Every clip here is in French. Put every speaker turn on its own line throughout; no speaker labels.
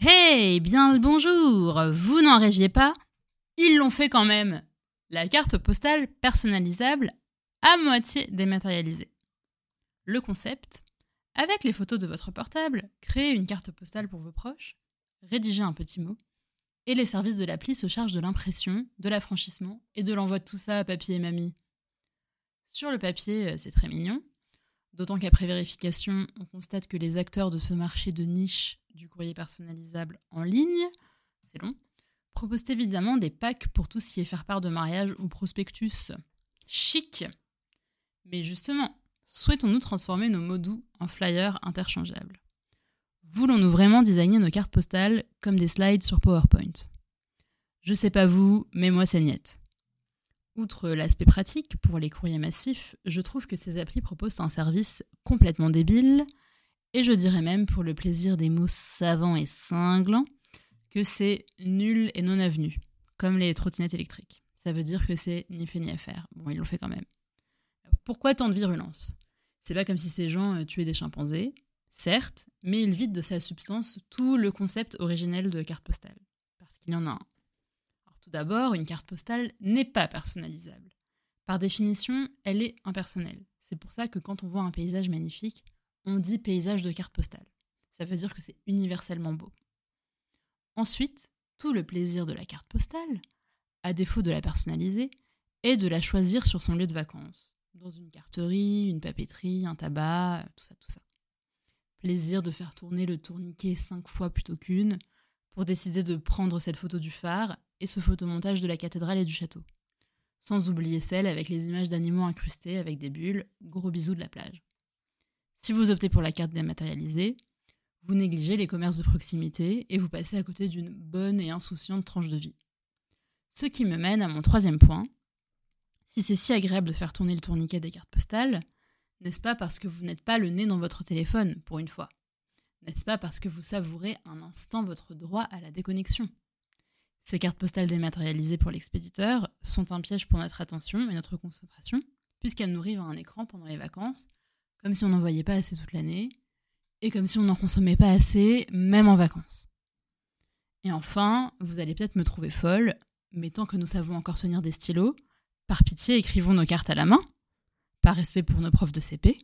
Hey, bien le bonjour Vous n'en rêviez pas? Ils l'ont fait quand même La carte postale personnalisable à moitié dématérialisée. Le concept Avec les photos de votre portable, créez une carte postale pour vos proches, rédigez un petit mot, et les services de l'appli se chargent de l'impression, de l'affranchissement et de l'envoi de tout ça à papy et mamie. Sur le papier, euh, c'est très mignon, D'autant qu'après vérification, on constate que les acteurs de ce marché de niche du courrier personnalisable en ligne, c'est long, proposent évidemment des packs pour tout ce qui est faire part de mariage ou prospectus. Chic Mais justement, souhaitons-nous transformer nos mots en flyers interchangeables? Voulons-nous vraiment designer nos cartes postales comme des slides sur PowerPoint? Je sais pas vous, mais moi c'est niette. Outre l'aspect pratique pour les courriers massifs, je trouve que ces applis proposent un service complètement débile, et je dirais même pour le plaisir des mots savants et cinglants, que c'est nul et non avenu, comme les trottinettes électriques. Ça veut dire que c'est ni fait ni à faire. Bon, ils l'ont fait quand même. Pourquoi tant de virulence? C'est pas comme si ces gens euh, tuaient des chimpanzés, certes, mais ils vident de sa substance tout le concept originel de carte postale. Parce qu'il y en a un. Tout d'abord, une carte postale n'est pas personnalisable. Par définition, elle est impersonnelle. C'est pour ça que quand on voit un paysage magnifique, on dit paysage de carte postale. Ça veut dire que c'est universellement beau. Ensuite, tout le plaisir de la carte postale, à défaut de la personnaliser, est de la choisir sur son lieu de vacances, dans une carterie, une papeterie, un tabac, tout ça, tout ça. Plaisir de faire tourner le tourniquet cinq fois plutôt qu'une, pour décider de prendre cette photo du phare et ce photomontage de la cathédrale et du château. Sans oublier celle avec les images d'animaux incrustés avec des bulles, gros bisous de la plage. Si vous optez pour la carte dématérialisée, vous négligez les commerces de proximité et vous passez à côté d'une bonne et insouciante tranche de vie. Ce qui me mène à mon troisième point. Si c'est si agréable de faire tourner le tourniquet des cartes postales, n'est-ce pas parce que vous n'êtes pas le nez dans votre téléphone, pour une fois? N'est-ce pas parce que vous savourez un instant votre droit à la déconnexion? Ces cartes postales dématérialisées pour l'expéditeur sont un piège pour notre attention et notre concentration, puisqu'elles nous rivent à un écran pendant les vacances, comme si on n'en voyait pas assez toute l'année, et comme si on n'en consommait pas assez, même en vacances. Et enfin, vous allez peut-être me trouver folle, mais tant que nous savons encore tenir des stylos, par pitié, écrivons nos cartes à la main, par respect pour nos profs de CP,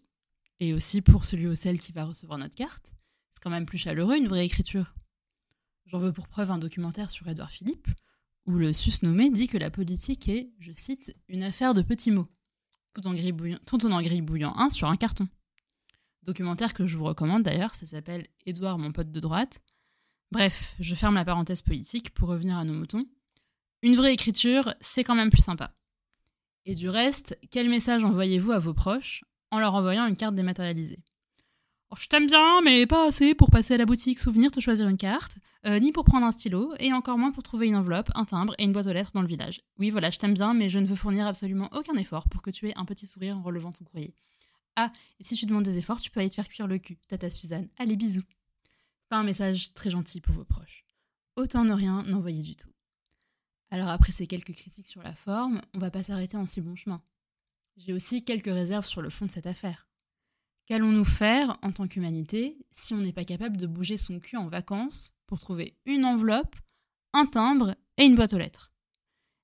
et aussi pour celui ou celle qui va recevoir notre carte. C'est quand même plus chaleureux une vraie écriture. J'en veux pour preuve un documentaire sur Édouard Philippe, où le susnommé dit que la politique est, je cite, une affaire de petits mots, tout en, gribouillant, tout en un sur un carton. Documentaire que je vous recommande d'ailleurs, ça s'appelle Édouard, mon pote de droite. Bref, je ferme la parenthèse politique pour revenir à nos moutons. Une vraie écriture, c'est quand même plus sympa. Et du reste, quel message envoyez-vous à vos proches en leur envoyant une carte dématérialisée? Je t'aime bien, mais pas assez pour passer à la boutique souvenir te choisir une carte, euh, ni pour prendre un stylo, et encore moins pour trouver une enveloppe, un timbre et une boîte aux lettres dans le village. Oui, voilà, je t'aime bien, mais je ne veux fournir absolument aucun effort pour que tu aies un petit sourire en relevant ton courrier. Ah, et si tu demandes des efforts, tu peux aller te faire cuire le cul. Tata Suzanne, allez bisous. Pas un message très gentil pour vos proches. Autant ne rien n'envoyer du tout. Alors après ces quelques critiques sur la forme, on va pas s'arrêter en si bon chemin. J'ai aussi quelques réserves sur le fond de cette affaire. Qu'allons-nous faire en tant qu'humanité si on n'est pas capable de bouger son cul en vacances pour trouver une enveloppe, un timbre et une boîte aux lettres?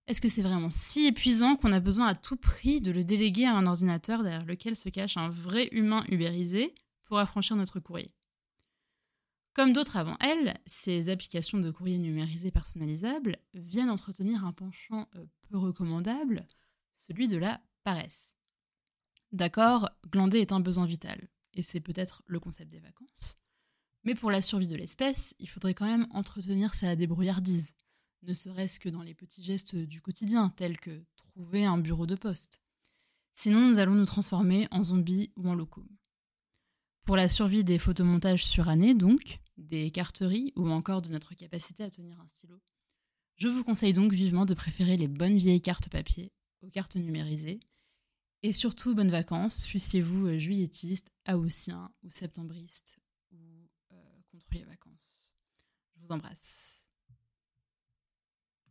Est-ce que c'est vraiment si épuisant qu'on a besoin à tout prix de le déléguer à un ordinateur derrière lequel se cache un vrai humain ubérisé pour affranchir notre courrier? Comme d'autres avant elle, ces applications de courrier numérisé personnalisable viennent entretenir un penchant euh, peu recommandable, celui de la paresse. D'accord, glander est un besoin vital, et c'est peut-être le concept des vacances. Mais pour la survie de l'espèce, il faudrait quand même entretenir sa débrouillardise, ne serait-ce que dans les petits gestes du quotidien, tels que trouver un bureau de poste. Sinon, nous allons nous transformer en zombies ou en locaux. Pour la survie des photomontages surannés, donc, des carteries ou encore de notre capacité à tenir un stylo, je vous conseille donc vivement de préférer les bonnes vieilles cartes papier aux cartes numérisées et surtout, bonnes vacances, fussiez-vous euh, juilletiste, haussien ou septembriste ou euh, contre les vacances. Je vous embrasse.